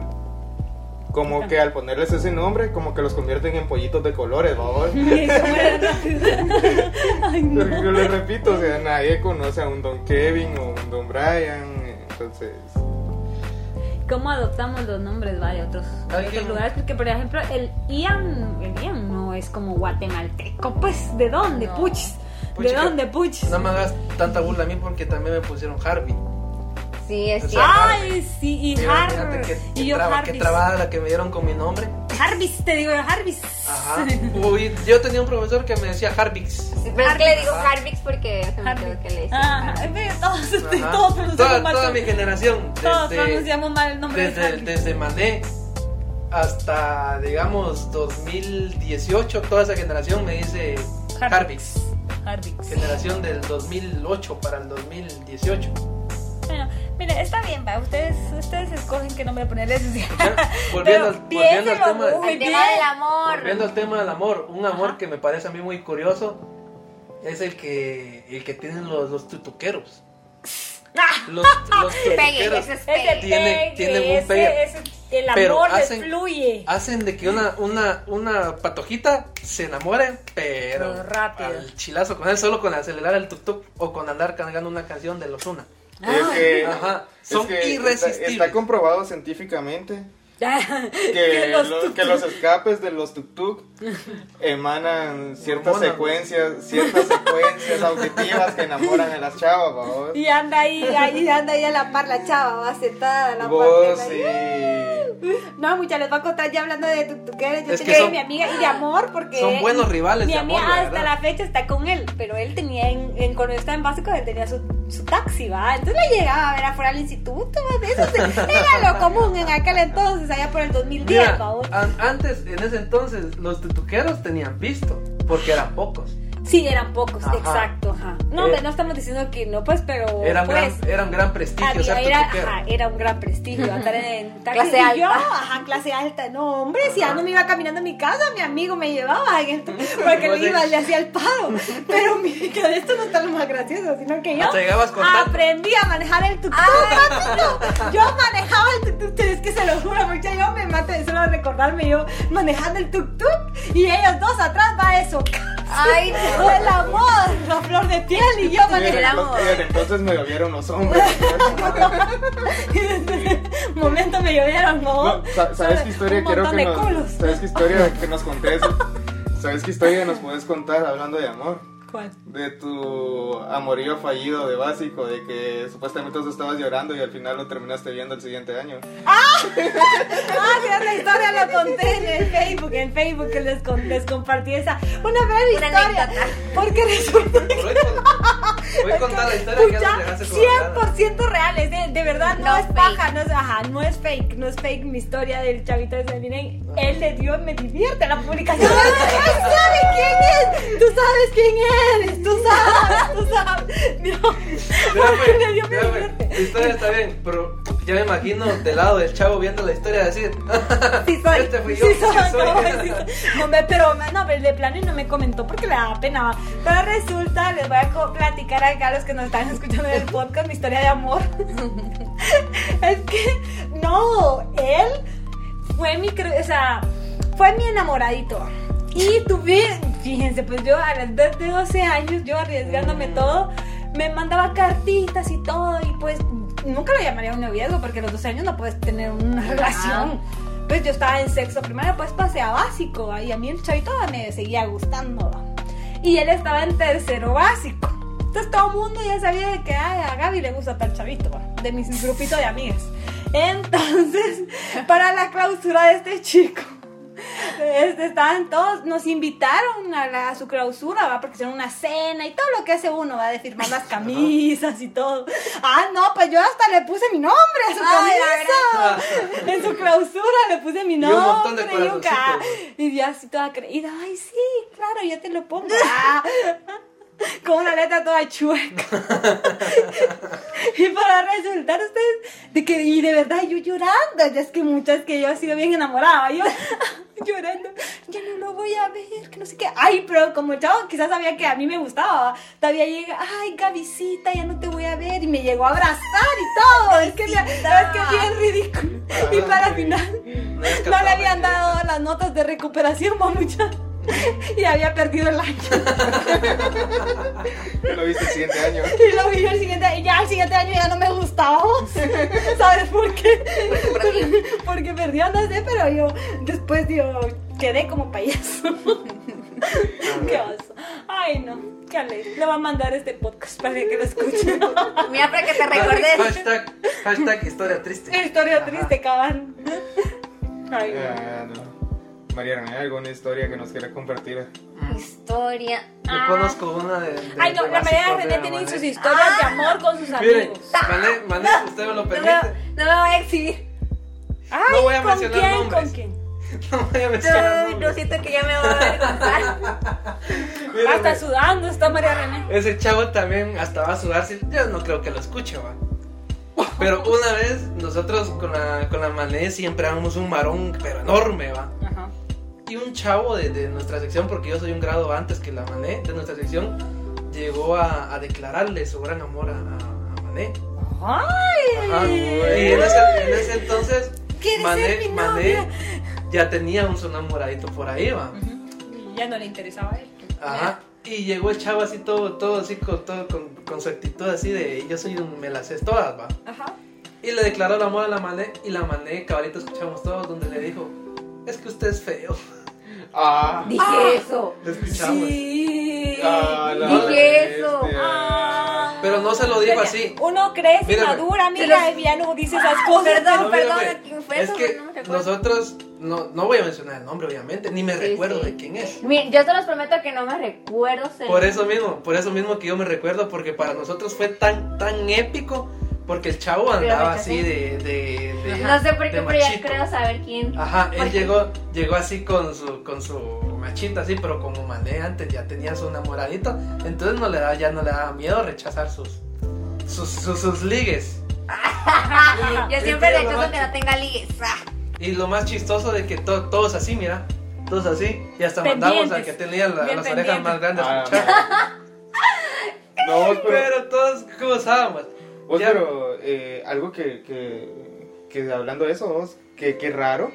Speaker 2: Como que al ponerles ese nombre, como que los convierten en pollitos de colores,
Speaker 4: rápido. Ay, no.
Speaker 2: Yo les repito, o sea, nadie conoce a un Don Kevin o un Don Brian, entonces.
Speaker 4: ¿Cómo adoptamos los nombres va, de otros, otros lugares? Porque, por ejemplo, el Ian, el Ian no es como guatemalteco, pues, ¿de dónde,
Speaker 1: No.
Speaker 4: puchis? ¿De dónde, puchis?
Speaker 3: no me hagas tanta burla a mí porque también me pusieron Harvey
Speaker 1: Sí, es cierto.
Speaker 4: Ay, sí, y
Speaker 3: Mira,
Speaker 4: Har...
Speaker 3: qué,
Speaker 4: Y yo
Speaker 3: traba- qué trabada la que me dieron con mi nombre
Speaker 4: Harvis, te digo yo, Harvis.
Speaker 3: Ajá. Uy, yo tenía un profesor que me decía Harvix.
Speaker 1: Sí, pero es que le digo
Speaker 3: Ajá.
Speaker 1: Harvix porque se me
Speaker 4: Harvix.
Speaker 1: que le decía.
Speaker 4: De todos, este, todos pronunciamos
Speaker 3: toda,
Speaker 4: mal.
Speaker 3: toda mi generación.
Speaker 4: Todos
Speaker 3: desde-
Speaker 4: pronunciamos mal el nombre de
Speaker 3: desde,
Speaker 4: Harvis.
Speaker 3: desde Mané hasta, digamos, 2018, toda esa generación me dice
Speaker 4: Harvix.
Speaker 3: Harvix.
Speaker 4: Harvix.
Speaker 3: Generación del 2008 para el 2018.
Speaker 4: Bueno, mire, está bien, va. Ustedes, ustedes escogen qué nombre ponerles.
Speaker 3: Volviendo, al,
Speaker 4: Pero
Speaker 3: volviendo al tema,
Speaker 4: muy
Speaker 1: El
Speaker 4: bien.
Speaker 1: tema del amor.
Speaker 3: volviendo al tema del amor, un amor
Speaker 4: Ajá.
Speaker 3: que me parece a mí muy curioso es el que, el que tienen los, los tutuqueros.
Speaker 4: Ah,
Speaker 3: Los, los tutuqueros
Speaker 1: ese es
Speaker 4: ese
Speaker 1: pegue.
Speaker 3: Un
Speaker 4: ese-
Speaker 3: pegue.
Speaker 4: ese- el
Speaker 3: Pero
Speaker 4: amor les
Speaker 3: hacen-
Speaker 4: fluye.
Speaker 3: hacen de que una, una, una patojita se enamore, pero
Speaker 4: Pero rápido.
Speaker 3: al chilazo con él, solo con acelerar el tuk-tuk o con andar cargando una canción de los una.
Speaker 2: Es que,
Speaker 3: Ajá,
Speaker 2: es
Speaker 3: son
Speaker 2: que está-
Speaker 3: irresistibles.
Speaker 2: Está, comprobado científicamente que,
Speaker 4: Que los
Speaker 2: que los escapes de los tuk-tuk emanan ciertas secuencias, ciertas secuencias auditivas que enamoran a las chavas.
Speaker 4: Y anda ahí, ahí anda ahí a la par la chava, va sentada a la
Speaker 2: Vos
Speaker 4: par.
Speaker 2: sí.
Speaker 4: No, muchas les voy a contar ya hablando de tutuqueres. Yo
Speaker 3: Es que
Speaker 4: tenía
Speaker 3: son-
Speaker 4: mi amiga y de amor porque.
Speaker 3: Son buenos rivales
Speaker 4: Mi
Speaker 3: de amor,
Speaker 4: amiga hasta la fecha está con él, pero él tenía en, en cuando estaba en básico, él tenía su, su taxi, ¿va? Entonces le llegaba a ver afuera al instituto, ¿va? Eso se- era lo común en aquel entonces, allá por el 2010,
Speaker 3: Mira, an- antes, en ese entonces, los tutuqueros tenían visto, porque eran pocos.
Speaker 4: Sí, eran pocos,
Speaker 3: Ajá.
Speaker 4: exacto, ajá. No,
Speaker 3: Eh,
Speaker 4: no estamos diciendo que no, pues, pero.
Speaker 3: Era un,
Speaker 4: pues,
Speaker 3: gran, era un gran prestigio
Speaker 4: Había-
Speaker 3: ser
Speaker 4: era,
Speaker 3: tutuquero.
Speaker 4: ajá, era un gran prestigio andar en taxi.
Speaker 1: Clase
Speaker 4: Y
Speaker 1: alta.
Speaker 4: yo, ajá, clase alta. No, hombre, si ya no me iba caminando a mi casa, mi amigo me llevaba porque le iba,
Speaker 3: de-
Speaker 4: le hacía el paro. Pero mi, que de esto no está lo más gracioso, sino que yo aprendí a manejar el tuk-tuk. papito. Yo manejaba el tuk-tuk, es que se lo juro, porque yo me mato de solo recordarme yo manejando el tuk-tuk y ellos dos atrás va eso.
Speaker 1: Ay, no.
Speaker 4: El amor, la flor de piel y yo manejando.
Speaker 1: el amor.
Speaker 2: entonces me lo vieron los hombres.
Speaker 4: Y desde ese momento me llovieron, ¿no?
Speaker 2: No, sa- ¿Sabes qué historia
Speaker 4: Un
Speaker 2: quiero que
Speaker 4: de
Speaker 2: nos...
Speaker 4: culos.
Speaker 2: ¿Sabes qué historia que nos contés? ¿Sabes qué historia nos puedes contar hablando de amor?
Speaker 4: ¿Cuál?
Speaker 2: De tu amorío fallido de básico, de que supuestamente tú estabas llorando y al final lo terminaste viendo el siguiente año.
Speaker 4: Ah, sí, esa historia la conté en el Facebook, en Facebook que les, con- les compartí esa. Una breve
Speaker 1: Una
Speaker 4: historia.
Speaker 1: anécdota.
Speaker 4: Porque resulta
Speaker 3: Voy a- voy a contar la historia que colgada.
Speaker 4: 100% reales, de, de verdad, no,
Speaker 1: No
Speaker 4: es
Speaker 1: fake.
Speaker 4: paja, no es, ajá, no es fake, no es fake mi historia del chavito de Miren, él le dio, me divierte la publicación. ¡Él sabe quién es! ¡Tú sabes quién ¡Tú sabes! ¡Tú sabes! No, porque dio, me divierte.
Speaker 3: La historia está bien, pero ya me imagino del lado del chavo viendo la historia decir.
Speaker 4: Sí soy,
Speaker 3: Este fui yo,
Speaker 4: sí
Speaker 3: sí
Speaker 4: soy,
Speaker 3: soy.
Speaker 4: no, sí soy. No, me- pero no, de plano y no me comentó porque le daba pena. Pero resulta, les voy a platicar acá a los que nos están escuchando en el podcast mi historia de amor. es que, no, él fue mi, o sea, fue mi enamoradito. Y tuve, fíjense, pues yo a la edad de 12 años, yo arriesgándome todo, me mandaba cartitas y todo, y pues nunca lo llamaría un noviazgo, porque a los 12 años no puedes tener una relación. Pues yo estaba en sexto primario, pues pasé a básico, y a mí el chavito me seguía gustando. Y él estaba en tercero básico. Entonces todo el mundo ya sabía de que ay, a Gaby le gusta tal chavito, de mis grupito de amigas. Entonces, para la clausura de este chico, este, estaban todos, nos invitaron a, la- a su clausura, ¿va? porque hicieron una cena y todo lo que hace uno, va de firmar las camisas y todo. Ah, no, pues yo hasta le puse mi nombre a su
Speaker 1: Ay,
Speaker 4: camisa. En su clausura le puse mi
Speaker 3: un
Speaker 4: nombre.
Speaker 3: montón de
Speaker 4: y un ca-. Y yo así toda creída, ay, sí, claro, yo te lo pongo. Con una letra toda chueca. y para resultar ustedes de que, y de verdad yo llorando, ya es que muchas que yo he sido bien enamorada, yo llorando, ya no lo voy a ver, que no sé qué. Ay, pero como chavo quizás sabía que a mí me gustaba, todavía llega, ay, Gavisita, ya no te voy a ver, y me llegó a abrazar y todo, es que, es que bien ridículo. Y para final,
Speaker 3: No
Speaker 4: le habían dado las notas de recuperación, mamucha. Y había perdido el año.
Speaker 2: Lo viste el siguiente año.
Speaker 4: Y lo vi el siguiente y ya el siguiente año ya no me gustaba. ¿Sabes por qué? Porque perdió, no sé, pero yo después yo quedé como payaso. Qué oso. Ay, no. Qué alegre. Le voy a mandar este podcast para que lo escuchen.
Speaker 1: Mira, para que te recordes.
Speaker 3: Hashtag, hashtag historia triste.
Speaker 4: Historia triste, cabal. Ay, no.
Speaker 2: Ah, no. María René, ¿alguna historia que nos quiera compartir?
Speaker 1: Historia.
Speaker 3: Yo
Speaker 1: Ah.
Speaker 3: conozco una de. de-
Speaker 4: Ay, no,
Speaker 3: de
Speaker 4: la María René tiene
Speaker 3: Mané.
Speaker 4: sus historias de amor con sus
Speaker 3: Miren,
Speaker 4: amigos.
Speaker 3: Mané, Mané, usted me lo
Speaker 1: No me,
Speaker 3: permite.
Speaker 1: no me voy a exhibir.
Speaker 4: Ay,
Speaker 3: No voy a
Speaker 4: ¿con
Speaker 3: mencionar
Speaker 4: quién?
Speaker 3: nombres.
Speaker 4: ¿Con quién?
Speaker 3: No voy a mencionar
Speaker 1: Ay,
Speaker 3: nombres.
Speaker 1: Lo siento que ya me voy a avergonzar.
Speaker 4: Hasta sudando está María René.
Speaker 3: Ese chavo también hasta va a sudar. si- Yo no creo que lo escuche, va. Pero una vez nosotros con la, con la Mané siempre éramos un marón, pero enorme, va.
Speaker 4: Ajá.
Speaker 3: Y un chavo de, de nuestra sección, porque yo soy un grado antes que la Mané, de nuestra sección, llegó a, a declararle su gran amor a, Mané.
Speaker 4: Ay.
Speaker 3: Ajá. Y en ese, en ese entonces,
Speaker 4: ¿Quieres
Speaker 3: Mané,
Speaker 4: mi
Speaker 3: Mané ya tenía un su enamoradito por ahí, va.
Speaker 4: Y ya no le interesaba a él.
Speaker 3: Ajá. Y llegó el chavo así todo, todo así con, todo, con, con su actitud así de yo soy un me las sé todas, va.
Speaker 4: Ajá.
Speaker 3: Y le declaró el amor a la Mané y la Mané, cabalito, escuchamos todos donde le dijo, es que usted es feo.
Speaker 2: Ah,
Speaker 1: Dije eso.
Speaker 3: Lo escuchamos.
Speaker 4: Sí.
Speaker 2: ah, la
Speaker 1: Dije eso.
Speaker 2: bestia.
Speaker 4: Ah.
Speaker 3: Pero no se lo dijo
Speaker 4: Mira,
Speaker 3: así.
Speaker 4: Uno crece,
Speaker 3: Mírame.
Speaker 4: madura,
Speaker 1: los-
Speaker 4: y ya no dice esas cosas.
Speaker 1: Perdón,
Speaker 3: No,
Speaker 1: perdón, ¿quién fue
Speaker 3: es
Speaker 1: eso?
Speaker 3: que
Speaker 1: No me recuerdo.
Speaker 3: nosotros, no, no voy a mencionar el nombre obviamente, ni me
Speaker 1: Sí,
Speaker 3: recuerdo
Speaker 1: sí.
Speaker 3: de quién es.
Speaker 1: Yo se los prometo que no me recuerdo.
Speaker 3: Por eso mismo, por eso mismo que yo me recuerdo, porque para nosotros fue tan, tan épico, porque el chavo andaba así de, de, de-
Speaker 1: No sé por qué, pero ya
Speaker 3: machito.
Speaker 1: creo saber quién.
Speaker 3: Ajá, él llegó, llegó así con su, con su machita así, pero como Mané antes ya tenía su enamoradito, entonces no le da, ya no le daba miedo rechazar sus, sus, sus, sus ligues.
Speaker 1: Yo siempre rechazo que no tenga ligues.
Speaker 3: Y lo más chistoso de que to- todos así, mira, todos así, y hasta mandamos al que
Speaker 4: Pendientes.
Speaker 3: tenía la- las orejas
Speaker 4: pendientes.
Speaker 3: más grandes
Speaker 2: Ah. No, pero,
Speaker 3: Pero todos gozábamos.
Speaker 2: Vos,
Speaker 3: Ya-
Speaker 2: pero eh, algo que, que, que hablando de eso, vos, que, que raro,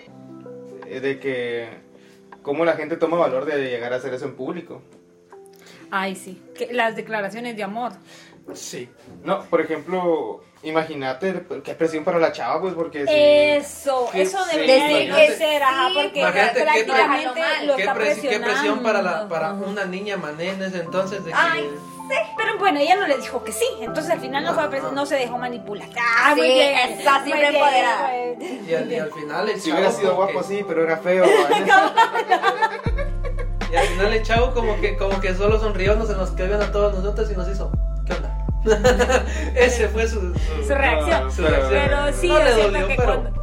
Speaker 2: eh, de que cómo la gente toma valor de llegar a hacer eso en público.
Speaker 4: Ay, sí. Que las declaraciones de amor.
Speaker 3: Sí.
Speaker 2: No, por ejemplo, imagínate qué presión para la chava, pues, porque si...
Speaker 4: Eso,
Speaker 2: que
Speaker 4: eso
Speaker 2: sí,
Speaker 4: debería de ser, ajá, porque
Speaker 3: Imagínate qué
Speaker 4: prácticamente
Speaker 1: pre-
Speaker 4: lo
Speaker 3: ¿Qué,
Speaker 4: está
Speaker 3: presi- qué presión para, la,
Speaker 4: presionando.
Speaker 3: para una niña mané en ese entonces de que...
Speaker 1: Ay,
Speaker 4: Pero bueno, ella no le dijo que sí, entonces al final no, fue a pres-
Speaker 3: Ajá.
Speaker 4: no se dejó manipular. Ah,
Speaker 1: Sí,
Speaker 4: muy bien. muy
Speaker 1: siempre
Speaker 4: bien,
Speaker 1: empoderada.
Speaker 3: y, al, y al final el
Speaker 2: Si hubiera sido guapo
Speaker 3: que-
Speaker 2: así, pero era feo.
Speaker 3: Y al final el chavo como que, como que solo sonrió, nos, nos quedó a todos nosotros y nos hizo, ¿qué onda? Ese fue su,
Speaker 4: Su reacción.
Speaker 3: su
Speaker 2: Pero-
Speaker 3: reacción.
Speaker 4: Pero sí,
Speaker 3: No le
Speaker 4: yo siento
Speaker 3: dolió,
Speaker 4: que
Speaker 3: pero-
Speaker 4: cuando...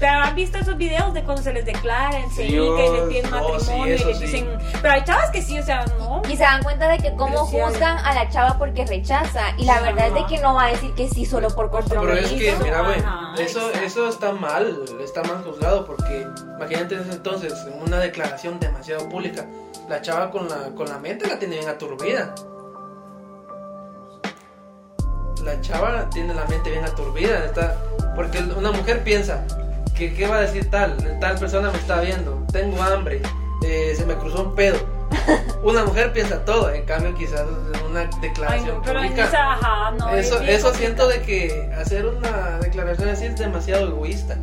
Speaker 4: Pero han visto esos videos de cuando se les declara sí,
Speaker 2: Dios,
Speaker 4: que les piden
Speaker 3: no, sí,
Speaker 4: matrimonio y les
Speaker 3: sí.
Speaker 4: dicen... Pero hay chavas que sí, o sea, no.
Speaker 1: Y se dan cuenta de que cómo
Speaker 4: Pero sí
Speaker 1: juzgan a la chava porque rechaza. Y la
Speaker 4: Ajá.
Speaker 1: verdad es de que no va a decir que sí solo por
Speaker 3: Pero
Speaker 1: compromiso.
Speaker 3: es que, mira, güey, eso,
Speaker 4: exacto.
Speaker 3: eso está mal, está mal juzgado porque imagínate en ese entonces, en una declaración demasiado pública, la chava con la, con la mente la tiene bien aturbida. La chava tiene la mente bien aturbida, está, porque una mujer piensa, que ¿qué va a decir tal? Tal persona me está viendo, tengo hambre, eh, se me cruzó un pedo. Una mujer piensa todo, en cambio quizás una
Speaker 4: Ay,
Speaker 3: declaración
Speaker 4: no, pero
Speaker 3: pública...
Speaker 4: esa, ajá, no.
Speaker 3: Eso,
Speaker 4: es
Speaker 3: eso siento de que hacer una declaración así es demasiado egoísta.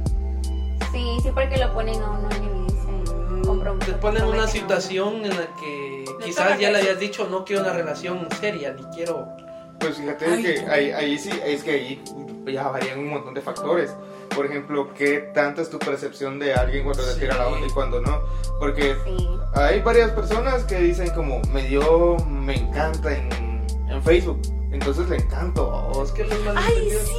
Speaker 1: Sí, sí, porque lo ponen a uno en evidencia. compromiso,
Speaker 3: Te ponen en una situación en la que quizás ya le hayas dicho no quiero una relación seria, ni quiero...
Speaker 2: Pues fíjate
Speaker 3: Ay,
Speaker 2: que ahí, ahí sí, es que ahí ya varían un montón de factores. Por ejemplo, qué tanta es tu percepción de alguien cuando te
Speaker 3: Sí.
Speaker 2: tira la onda y cuando no. Porque
Speaker 1: Sí.
Speaker 2: hay varias personas que dicen como, me dio, me encanta en, en Facebook. Entonces le encanto.
Speaker 3: Oh, es que los
Speaker 4: Ay, sí.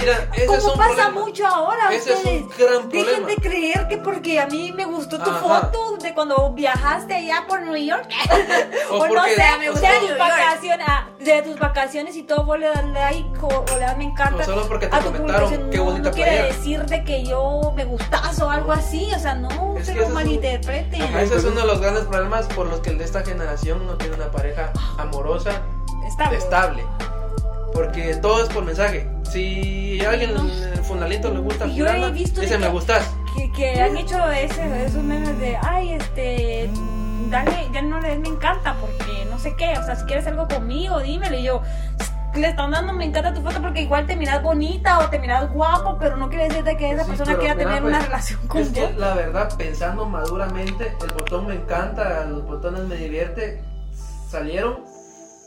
Speaker 3: Mira, ese es
Speaker 4: Como
Speaker 3: un
Speaker 4: pasa
Speaker 3: problema.
Speaker 4: mucho ahora,
Speaker 3: Ese es
Speaker 4: ustedes.
Speaker 3: un gran
Speaker 4: Dejen de creer que porque a mí me gustó tu
Speaker 3: Ajá.
Speaker 4: foto de cuando viajaste allá por New York.
Speaker 3: O
Speaker 4: O, no sé,
Speaker 1: me gustó
Speaker 4: tus vacaciones, ah, de tus vacaciones y todo, vos le das like o, o le das me encanta.
Speaker 3: Solo porque te
Speaker 4: a tu
Speaker 3: comentaron, qué
Speaker 4: No,
Speaker 3: bonita
Speaker 4: no quiere decir de que yo me gustas o algo así, o sea, no
Speaker 3: Es
Speaker 4: se lo
Speaker 3: un-
Speaker 4: malinterpreten.
Speaker 3: Ajá, ese es uno de los grandes problemas por los que el de esta generación no tiene una pareja amorosa
Speaker 4: Está
Speaker 3: estable. Porque todo es por mensaje. Si a alguien, el funalito le gusta
Speaker 4: yo he
Speaker 3: fulana,
Speaker 4: visto de
Speaker 3: dice me
Speaker 4: que-
Speaker 3: gustas.
Speaker 4: que, que han hecho ese, esos memes de, ay, este, dale, ya no le des me encanta porque no sé qué, o sea, si quieres algo conmigo, dímelo. Y yo, le están dando me encanta tu foto porque igual te miras bonita o te miras guapo, pero no quiere decir de que esa
Speaker 3: Sí,
Speaker 4: persona
Speaker 3: pero
Speaker 4: quiera
Speaker 3: mira,
Speaker 4: tener
Speaker 3: pues,
Speaker 4: una relación con
Speaker 3: Es que
Speaker 4: vos.
Speaker 3: la verdad, pensando maduramente, el botón me encanta, los botones me divierte, salieron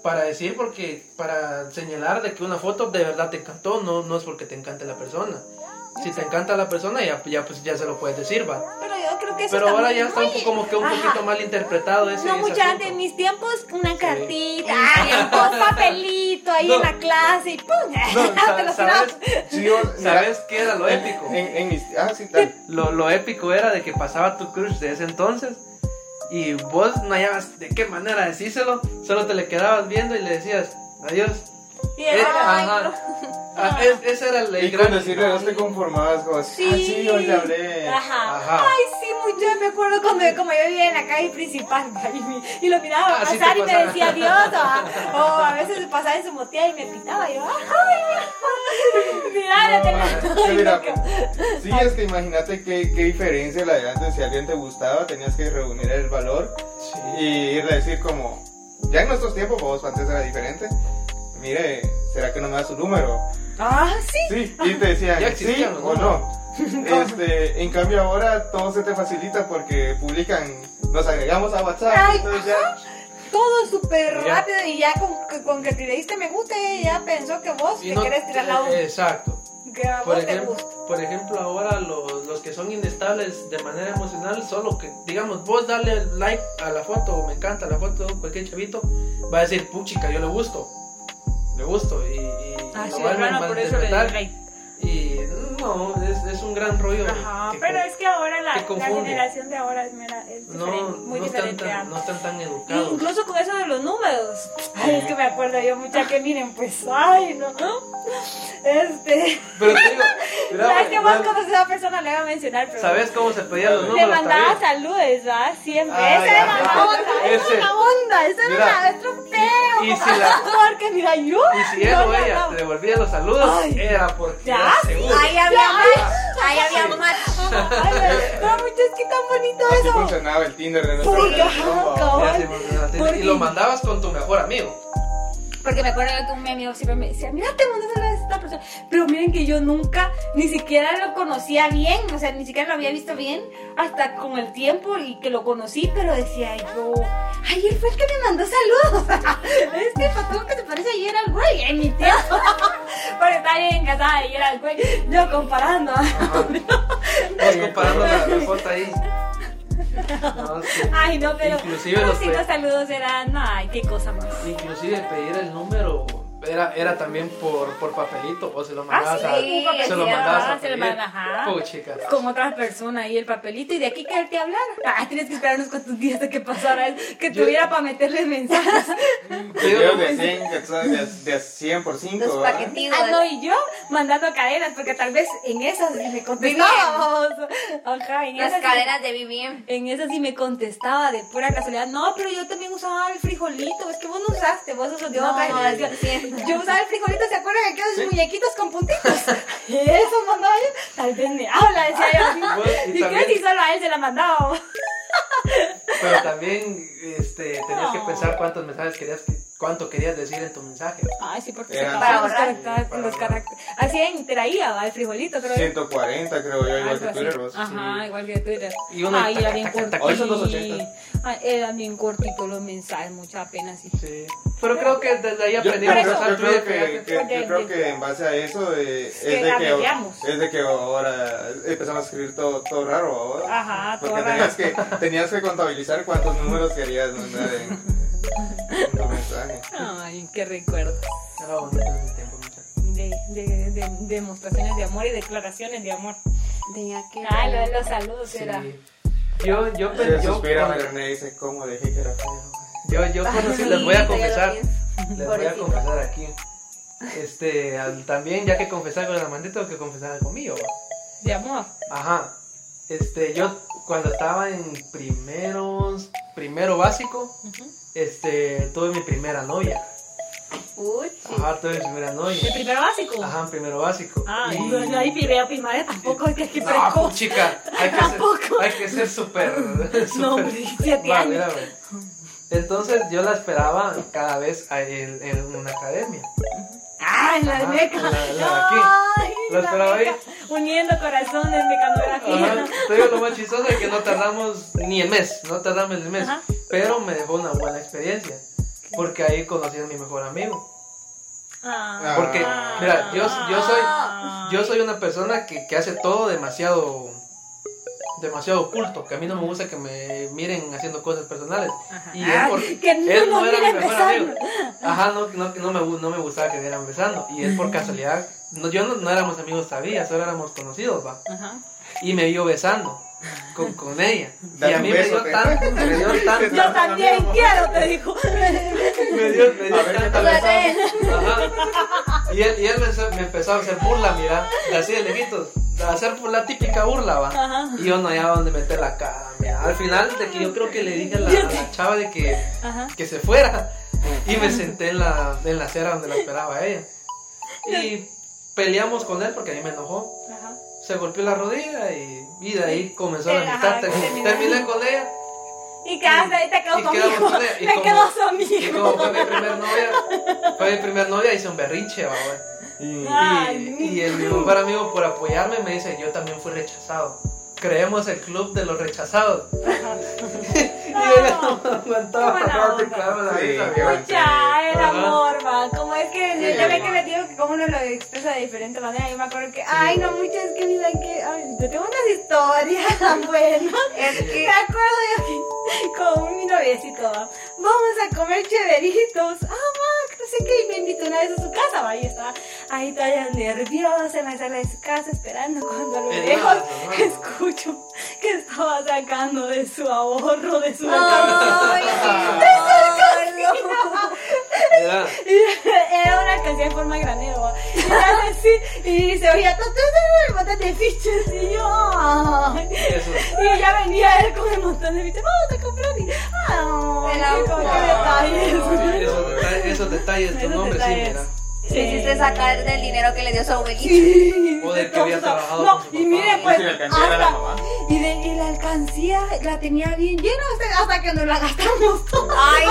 Speaker 3: para decir porque, para señalar de que una foto de verdad te encantó, no, no es porque te encante la persona. Si te encanta la persona, ya, ya, pues, ya se lo puedes decir, va.
Speaker 4: Pero yo creo que eso
Speaker 3: Pero
Speaker 4: está
Speaker 3: ahora
Speaker 4: muy-
Speaker 3: ya está un
Speaker 4: muy-
Speaker 3: como que un
Speaker 4: Ajá.
Speaker 3: poquito mal interpretado ese
Speaker 4: No,
Speaker 3: ese
Speaker 4: mucha
Speaker 3: asunto.
Speaker 4: de mis tiempos, una cartita, un papelito ahí
Speaker 3: No.
Speaker 4: en la clase y ¡pum!
Speaker 3: No,
Speaker 4: te
Speaker 3: sa-
Speaker 4: lo
Speaker 3: ¿sabes,
Speaker 2: Sí, yo- mira,
Speaker 3: ¿Sabes qué era lo épico?
Speaker 2: En, en mis... Ah, sí.
Speaker 3: Lo, lo épico era de que pasaba tu crush de ese entonces y vos no hallabas de qué manera decírselo, solo te le quedabas viendo y le decías adiós.
Speaker 4: Y
Speaker 3: Eh, ajá. Ah, es- ese era el
Speaker 2: Y
Speaker 3: gran...
Speaker 2: decirle no te conformabas como,
Speaker 4: Sí.
Speaker 2: ah, sí, hoy le hablé.
Speaker 4: Ajá.
Speaker 3: Ajá.
Speaker 4: Ay, sí, mucho. Me acuerdo cuando como yo vivía en la calle principal y, lo miraba
Speaker 3: Ah,
Speaker 4: pasar y me decía adiós. O, o a veces pasaba en su motea y me pitaba. Y yo, ay, mira,
Speaker 2: No,
Speaker 4: Ay,
Speaker 2: mira,
Speaker 4: loca.
Speaker 2: sí, es que imagínate qué, qué diferencia la de antes. Si alguien te gustaba, tenías que reunir el valor
Speaker 3: Sí.
Speaker 2: y irle a decir como, ya en nuestros tiempos, vos antes era diferente. Mire, ¿será que no me da su número?
Speaker 4: Ah, sí.
Speaker 2: Sí, y te decían, sí o no. Este, en cambio ahora todo se te facilita porque publican, nos agregamos a WhatsApp,
Speaker 4: Ay,
Speaker 2: entonces ya,
Speaker 4: todo súper rápido y ya con, que- con que te le diste me gusta, ella ya pensó que vos te
Speaker 3: no-
Speaker 4: querés tirar la
Speaker 3: eh, Exacto.
Speaker 4: que a
Speaker 3: Por
Speaker 4: vos te
Speaker 3: ejemplo,
Speaker 4: gusta.
Speaker 3: por ejemplo, ahora los, los que son inestables de manera emocional, solo que, digamos, vos darle like a la foto o me encanta la foto de cualquier chavito, va a decir, puchica, yo le gusto, le gusto, y, y
Speaker 4: Ah, sí, hermano, por eso le like.
Speaker 3: Y no, es, es un gran rollo.
Speaker 4: Ajá,
Speaker 3: que
Speaker 4: pero es que ahora la,
Speaker 3: que
Speaker 4: la generación de ahora es, mera- es
Speaker 3: no,
Speaker 4: diferente, muy
Speaker 3: no, están
Speaker 4: diferente a
Speaker 3: tan, no están tan educados.
Speaker 4: Incluso con eso de los números. Ay, es que me acuerdo yo mucha que miren, pues, ay, no. Este.
Speaker 3: Pero te digo, mira,
Speaker 4: Sabes que vos esa persona, le voy a mencionar, pero.
Speaker 3: ¿sabes cómo se pedían los
Speaker 4: Le
Speaker 3: números?
Speaker 4: mandaba
Speaker 3: también?
Speaker 4: saludos, ¿verdad? Siempre.
Speaker 3: Ay,
Speaker 4: esa era
Speaker 3: ajá.
Speaker 4: la onda, esa
Speaker 3: Ese.
Speaker 4: era la onda, esa era la.
Speaker 3: Y si la-
Speaker 4: Porque mira, yo.
Speaker 3: Y si él o
Speaker 4: le
Speaker 3: ella te devolvía los saludos,
Speaker 4: Ay.
Speaker 3: era porque
Speaker 4: Ya,
Speaker 3: era seguro.
Speaker 1: Ahí había match, ahí había match.
Speaker 4: Ay, no, muchachos, es que tan bonito
Speaker 2: Así
Speaker 4: eso.
Speaker 2: funcionaba el Tinder de.
Speaker 4: Porque-
Speaker 3: Y lo mandabas con tu mejor amigo.
Speaker 4: Porque me acuerdo que un mi amigo siempre me decía, mira, te mandé a esta persona. Pero miren que yo nunca, ni siquiera lo conocía bien, o sea, ni siquiera lo había visto bien hasta con el tiempo y que lo conocí, pero decía yo, ay, él fue el que me mandó saludos. es que patrón que te parece ayer al güey en mi tiempo. Porque estaba bien casada ayer al güey, yo comparando.
Speaker 3: Vos comparando la, la foto ahí. No,
Speaker 4: ay, no, pero
Speaker 3: Inclusive los
Speaker 4: los saludos eran, ay, qué cosa más.
Speaker 3: inclusive pedir el número era, era también por, por papelito o se lo
Speaker 4: Ah,
Speaker 3: mandabas
Speaker 1: sí,
Speaker 3: a, se lo
Speaker 1: sí,
Speaker 3: mandabas a
Speaker 4: se
Speaker 3: pedir.
Speaker 4: con otra persona y el papelito y de aquí quererte hablar. Ah, tienes que esperar unos cuantos días de que pasara eso, que
Speaker 3: Yo-
Speaker 4: tuviera para meterle mensajes.
Speaker 2: De 100, que son de, de 100 por 5,
Speaker 1: Los.
Speaker 4: Ah, no, y yo mandando cadenas, porque tal vez en esas sí me contestábamos. Ajá, en
Speaker 1: Las
Speaker 4: esas sí-
Speaker 1: cadenas de BBM.
Speaker 4: En esas sí me contestaba de pura casualidad. No, pero yo también usaba el frijolito. Es que vos no usaste, vos usas de
Speaker 1: No,
Speaker 4: otra
Speaker 1: lo
Speaker 4: generación.
Speaker 1: siento.
Speaker 4: Yo usaba el frijolito, ¿se acuerdan de aquellos muñequitos con puntitos? Eso mandaba yo. Tal vez me habla, decía yo así.
Speaker 3: Bueno, y
Speaker 4: ¿Y
Speaker 3: también-
Speaker 4: qué si solo a él se la mandaba?
Speaker 3: Pero también este, tenías que pensar cuántos mensajes querías, cuánto querías decir en tu mensaje.
Speaker 4: Ay, sí, porque
Speaker 2: Era
Speaker 4: se
Speaker 1: para ahorrar.
Speaker 4: Los caracteres. Así interahía, va, el frijolito, creo. yo.
Speaker 2: 140 creo yo, igual que. Twitter.
Speaker 4: Ajá, igual que Twitter.
Speaker 3: Y uno
Speaker 4: Ay, era bien cortito.
Speaker 2: Hoy son los 80.
Speaker 4: Ay, era bien cortito los mensajes, mucha pena, sí.
Speaker 3: Sí. Pero creo que desde ahí aprendimos
Speaker 2: creo,
Speaker 3: a usar
Speaker 2: yo creo
Speaker 3: Twitter.
Speaker 2: que, yo creo que en base a eso es, de que, es de que ahora empezamos a escribir todo, todo raro ahora.
Speaker 4: Ajá, todo
Speaker 2: Porque
Speaker 4: raro.
Speaker 2: tenías que, tenías que contabilizar cuántos números querías mandar en, en mensaje.
Speaker 4: Ay, qué recuerdo.
Speaker 3: Era bonito en ese tiempo, muchachos.
Speaker 4: De, de, de- demostraciones de amor y declaraciones de amor.
Speaker 1: De aquel.
Speaker 4: Ah, lo de los saludos
Speaker 3: Sí.
Speaker 4: era.
Speaker 3: Yo, yo,
Speaker 2: Se
Speaker 3: yo,
Speaker 2: suspira y dice, ¿cómo dejé que era feo?
Speaker 3: yo, yo conocí, les voy a confesar, les voy a confesar aquí. Este, al- también, ya que confesar con el amante, tengo que confesar conmigo. ¿va?
Speaker 4: De amor.
Speaker 3: Ajá. Este, yo cuando estaba en primeros, primero básico, este, tuve mi primera novia.
Speaker 1: Uy,
Speaker 3: Ajá, tuve mi primera
Speaker 4: ¿De
Speaker 3: novia.
Speaker 4: primero básico?
Speaker 3: Ajá, en primero básico.
Speaker 4: Ah,
Speaker 3: Y-
Speaker 4: no, hay primero primaria tampoco, es que aquí
Speaker 3: No, pues, chica, hay que ser,
Speaker 4: Tampoco.
Speaker 3: hay que ser súper,
Speaker 4: No, hombre, siete años.
Speaker 3: Entonces yo la esperaba cada vez en, en una academia.
Speaker 4: Ah, en la
Speaker 3: Ajá,
Speaker 4: meca.
Speaker 3: la- la de aquí.
Speaker 4: Ay,
Speaker 3: La esperaba ahí.
Speaker 4: Uniendo corazones, mecanografía.
Speaker 3: Te digo lo más chistoso es que no tardamos ni el mes, no tardamos el mes,
Speaker 4: Ajá.
Speaker 3: pero me dejó una buena experiencia, porque ahí conocí a mi mejor amigo.
Speaker 4: Ah.
Speaker 3: Porque, mira, yo, yo soy, yo soy una persona que, que hace todo demasiado, demasiado oculto, que a mí no me gusta que me miren haciendo cosas personales.
Speaker 4: Ajá.
Speaker 3: Y él,
Speaker 4: Ay,
Speaker 3: por-
Speaker 4: que no
Speaker 3: él no era mi mejor
Speaker 4: besando.
Speaker 3: amigo. Ajá, no, no, no, me, no me gustaba que me vieran besando. Y él por casualidad, no, yo no, no éramos amigos todavía, solo éramos conocidos, va.
Speaker 4: Ajá.
Speaker 3: Y me vio besando con, con ella. Y a mí me dio tanto, me dio tanto,
Speaker 4: Yo también quiero, te dijo.
Speaker 3: me dio, me dio tanto
Speaker 2: ¿qué
Speaker 3: besado. Ajá. Y él, y él me, empezó- me empezó a hacer burla, mira, así de lejitos, hacer la típica burla, va.
Speaker 4: Ajá.
Speaker 3: Y yo no hallaba dónde meter la cara. Al final de que yo creo que le dije a la, a la chava de que,
Speaker 4: Ajá.
Speaker 3: que se fuera. Y me senté en la, en la acera donde la esperaba ella. Y peleamos con él porque a mí me enojó.
Speaker 4: Ajá.
Speaker 3: Se golpeó la rodilla y, y de ahí comenzó la
Speaker 4: Ajá,
Speaker 3: amistad. Terminé con ella.
Speaker 4: Y quedaste ahí, te quedó
Speaker 3: Y
Speaker 4: su
Speaker 3: quedamos
Speaker 4: amigo.
Speaker 3: con ella, y
Speaker 4: Te quedó su
Speaker 3: Y
Speaker 4: amigo.
Speaker 3: como fue mi primer novia, fue mi primer novia, hice un berrinche, va, güey.
Speaker 2: Y,
Speaker 4: Ay,
Speaker 3: Y, y el mi mejor amigo por apoyarme me dice, yo también fui rechazado. Creemos el club de los rechazados. Y ella no aguantaba, te la.
Speaker 4: Mucha, el amor, va. Como es que,
Speaker 2: Sí,
Speaker 4: ya
Speaker 2: amor.
Speaker 4: que les digo que como uno lo expresa de diferente manera. Yo me acuerdo que, ay, no, muchas, es que mira que, ay, yo tengo unas historias tan buenas.
Speaker 1: Es que-
Speaker 4: Me acuerdo yo que con mi noviecito, va, vamos a comer chéveritos. Ah, ma, no sé qué, y me invitó una vez a su casa, va, y estaba ahí toda nerviosa en la sala de su casa esperando cuando a lo lejos escucho que estaba sacando de su ahorro, de su
Speaker 1: Ay,
Speaker 3: Era-
Speaker 4: una canción en forma de granero, y, era así, y se oía todo un montón de fichas y yo y ya venía él con un montón de fichas. Vamos a comprar y ay,
Speaker 1: El auto.
Speaker 4: qué, qué detalles
Speaker 3: Sí, esos detalles, esos detalles de tu
Speaker 4: Esos
Speaker 3: nombre, sí.
Speaker 1: Le hiciste sacar del dinero que le dio su abuelito.
Speaker 4: Sí,
Speaker 3: O del que había trabajado
Speaker 4: no
Speaker 3: con su
Speaker 4: y mire
Speaker 2: Y
Speaker 4: pues
Speaker 2: si la alcancía la
Speaker 4: hasta-
Speaker 2: mamá.
Speaker 4: y, de, y la alcancía la tenía bien llena hasta, que nos la gastamos toda
Speaker 1: Ay,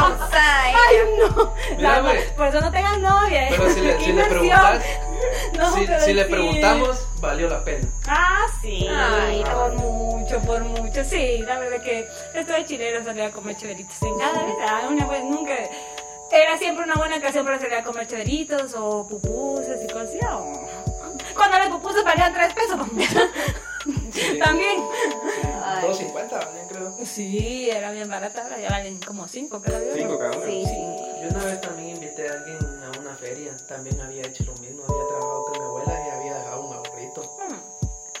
Speaker 1: outside.
Speaker 4: Ay, no.
Speaker 3: Mira,
Speaker 4: La-
Speaker 3: güey.
Speaker 4: por eso no tengas novia. ¿eh?
Speaker 3: Pero si le,
Speaker 4: Qué
Speaker 3: si le
Speaker 4: inversión.
Speaker 3: preguntas,
Speaker 4: No,
Speaker 3: si,
Speaker 4: pero
Speaker 3: si le
Speaker 4: sí.
Speaker 3: preguntamos, valió la pena.
Speaker 4: Ah, sí.
Speaker 1: Ay,
Speaker 4: por mucho, por mucho. Sí, la verdad que esto de chileno salía a comer cheleritos en cada vez. ah, Una buena, nunca. Era siempre una buena ocasión para salir a comer cheleritos o pupusas y cosas así. oh. Cuando las pupusas valían tres pesos.
Speaker 3: Sí.
Speaker 4: También.
Speaker 1: Ay.
Speaker 3: 2.50 valen, creo.
Speaker 4: Sí, era bien barata, ahora ya valen como cinco, creo yo.
Speaker 2: Cinco cada uno.
Speaker 1: Sí.
Speaker 3: Yo una vez también invité a alguien a una feria, también había hecho lo mismo, había trabajado con mi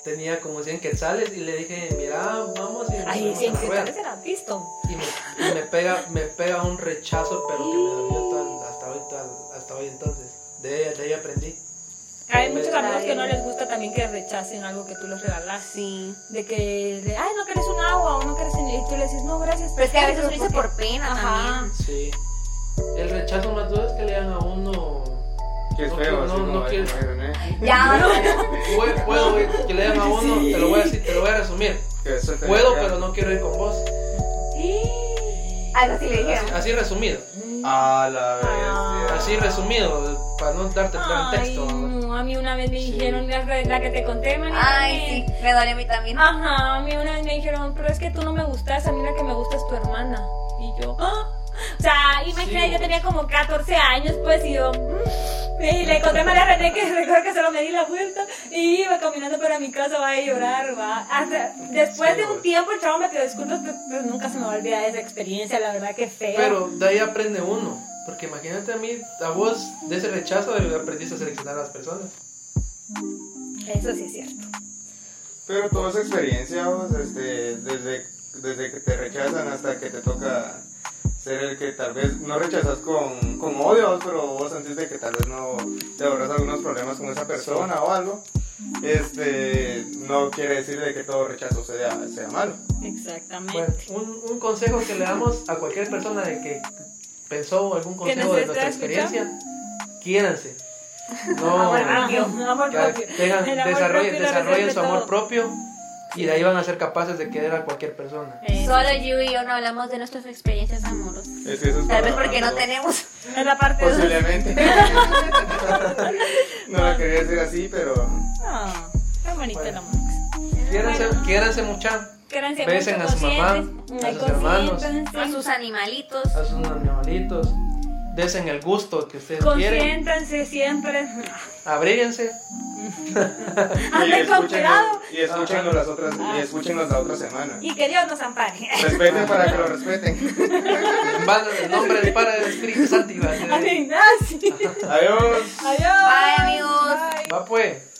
Speaker 3: Tenía como 100 quetzales y le dije, mira, vamos y
Speaker 4: Ay,
Speaker 3: subimos a
Speaker 4: sí,
Speaker 3: la
Speaker 4: que
Speaker 3: rueda".
Speaker 4: tal vez era visto.
Speaker 3: Y me, y me pega, me pega un rechazo, pero que me dolió todo- hasta hoy, todo- hasta hoy entonces. De ella, de ella aprendí.
Speaker 4: Hay
Speaker 3: Me-
Speaker 4: muchos amigos que no les gusta también que rechacen algo que tú les regalas.
Speaker 1: Sí.
Speaker 4: De que, de, ay, no quieres un agua o no quieres. Y tú le dices, no, gracias.
Speaker 1: Pero es que a veces lo dice
Speaker 4: porque-
Speaker 1: por pena
Speaker 4: Ajá.
Speaker 1: también.
Speaker 3: Sí. El rechazo más duro es que le dan a uno. No,
Speaker 2: feo,
Speaker 3: no,
Speaker 2: así
Speaker 3: no, quieres-.
Speaker 1: Ya,
Speaker 3: Puedo, que le dan a uno, te lo voy a decir, te lo voy a resumir. Puedo, pero no quiero ir con vos.
Speaker 1: algo así le
Speaker 3: Así,
Speaker 1: dijeron.
Speaker 3: así resumido.
Speaker 2: A la bestia.
Speaker 3: Así resumido, para no darte
Speaker 4: Ay,
Speaker 3: texto.
Speaker 4: no, a mí una vez me
Speaker 3: Sí.
Speaker 4: dijeron, la, la que te conté, María.
Speaker 1: Ay, sí, me duele a mí también.
Speaker 4: Ajá, a mí una vez me dijeron, pero es que tú no me gustas, a mí la que me gusta es tu hermana. Y yo, ¡ah! O sea, imagina,
Speaker 3: Sí.
Speaker 4: yo tenía como 14 años, pues, y yo, mm, y le encontré a María René, que recuerdo que solo me di la vuelta, y iba caminando para mi casa, va a llorar, va. Hasta, después de un tiempo, el chavo me pidió disculpas, pero, pero nunca se me va a olvidar esa experiencia, la verdad que feo.
Speaker 3: Pero de ahí aprende uno. Porque imagínate a mí, a vos, de ese rechazo, aprendiste a seleccionar a las personas.
Speaker 4: Eso sí es cierto.
Speaker 2: Pero toda esa experiencia, vos, este, desde, desde que te rechazan hasta que te toca ser el que tal vez no rechazas con, con odio, pero vos sentiste que tal vez no te ahorras algunos problemas con esa persona o algo. Este, no quiere decir de que todo rechazo sea, sea malo.
Speaker 4: Exactamente.
Speaker 3: Bueno, un, un consejo que le damos a cualquier persona de que pensó algún consejo de nuestra experiencia, quiéranse. No,
Speaker 4: amor
Speaker 3: desarrollen,
Speaker 4: propio lo
Speaker 3: y de ahí van a ser capaces de querer a cualquier persona.
Speaker 4: Eso
Speaker 1: Solo
Speaker 4: sí.
Speaker 1: yo y yo no hablamos de nuestras experiencias amorosas.
Speaker 2: Es que eso es
Speaker 1: Tal vez porque no tenemos.
Speaker 4: Es la parte.
Speaker 2: Posiblemente. no lo quería decir así, pero
Speaker 4: Ah, qué bonito
Speaker 3: Bueno.
Speaker 4: el amor.
Speaker 3: Quiéranse,
Speaker 4: Bueno.
Speaker 3: quiéranse mucha,
Speaker 4: Quédense
Speaker 3: Besen
Speaker 4: mucho
Speaker 3: a su mamá, a sus hermanos,
Speaker 1: A sus animalitos.
Speaker 3: a sus animalitos, desen el gusto que ustedes quieren,
Speaker 4: Consiéntanse siempre.
Speaker 3: abríguense.
Speaker 2: y
Speaker 4: Anden con cuidado
Speaker 2: y escúchenos las otras y escúchenos la otra semana.
Speaker 4: y que Dios nos ampare.
Speaker 2: Respeten para que lo respeten.
Speaker 3: En vano, en nombre del Padre del Espíritu Santo. y va a ser-
Speaker 4: Amén. Ah, sí.
Speaker 2: Adiós.
Speaker 4: Adiós.
Speaker 1: Bye, amigos.
Speaker 4: Bye.
Speaker 3: Va pues.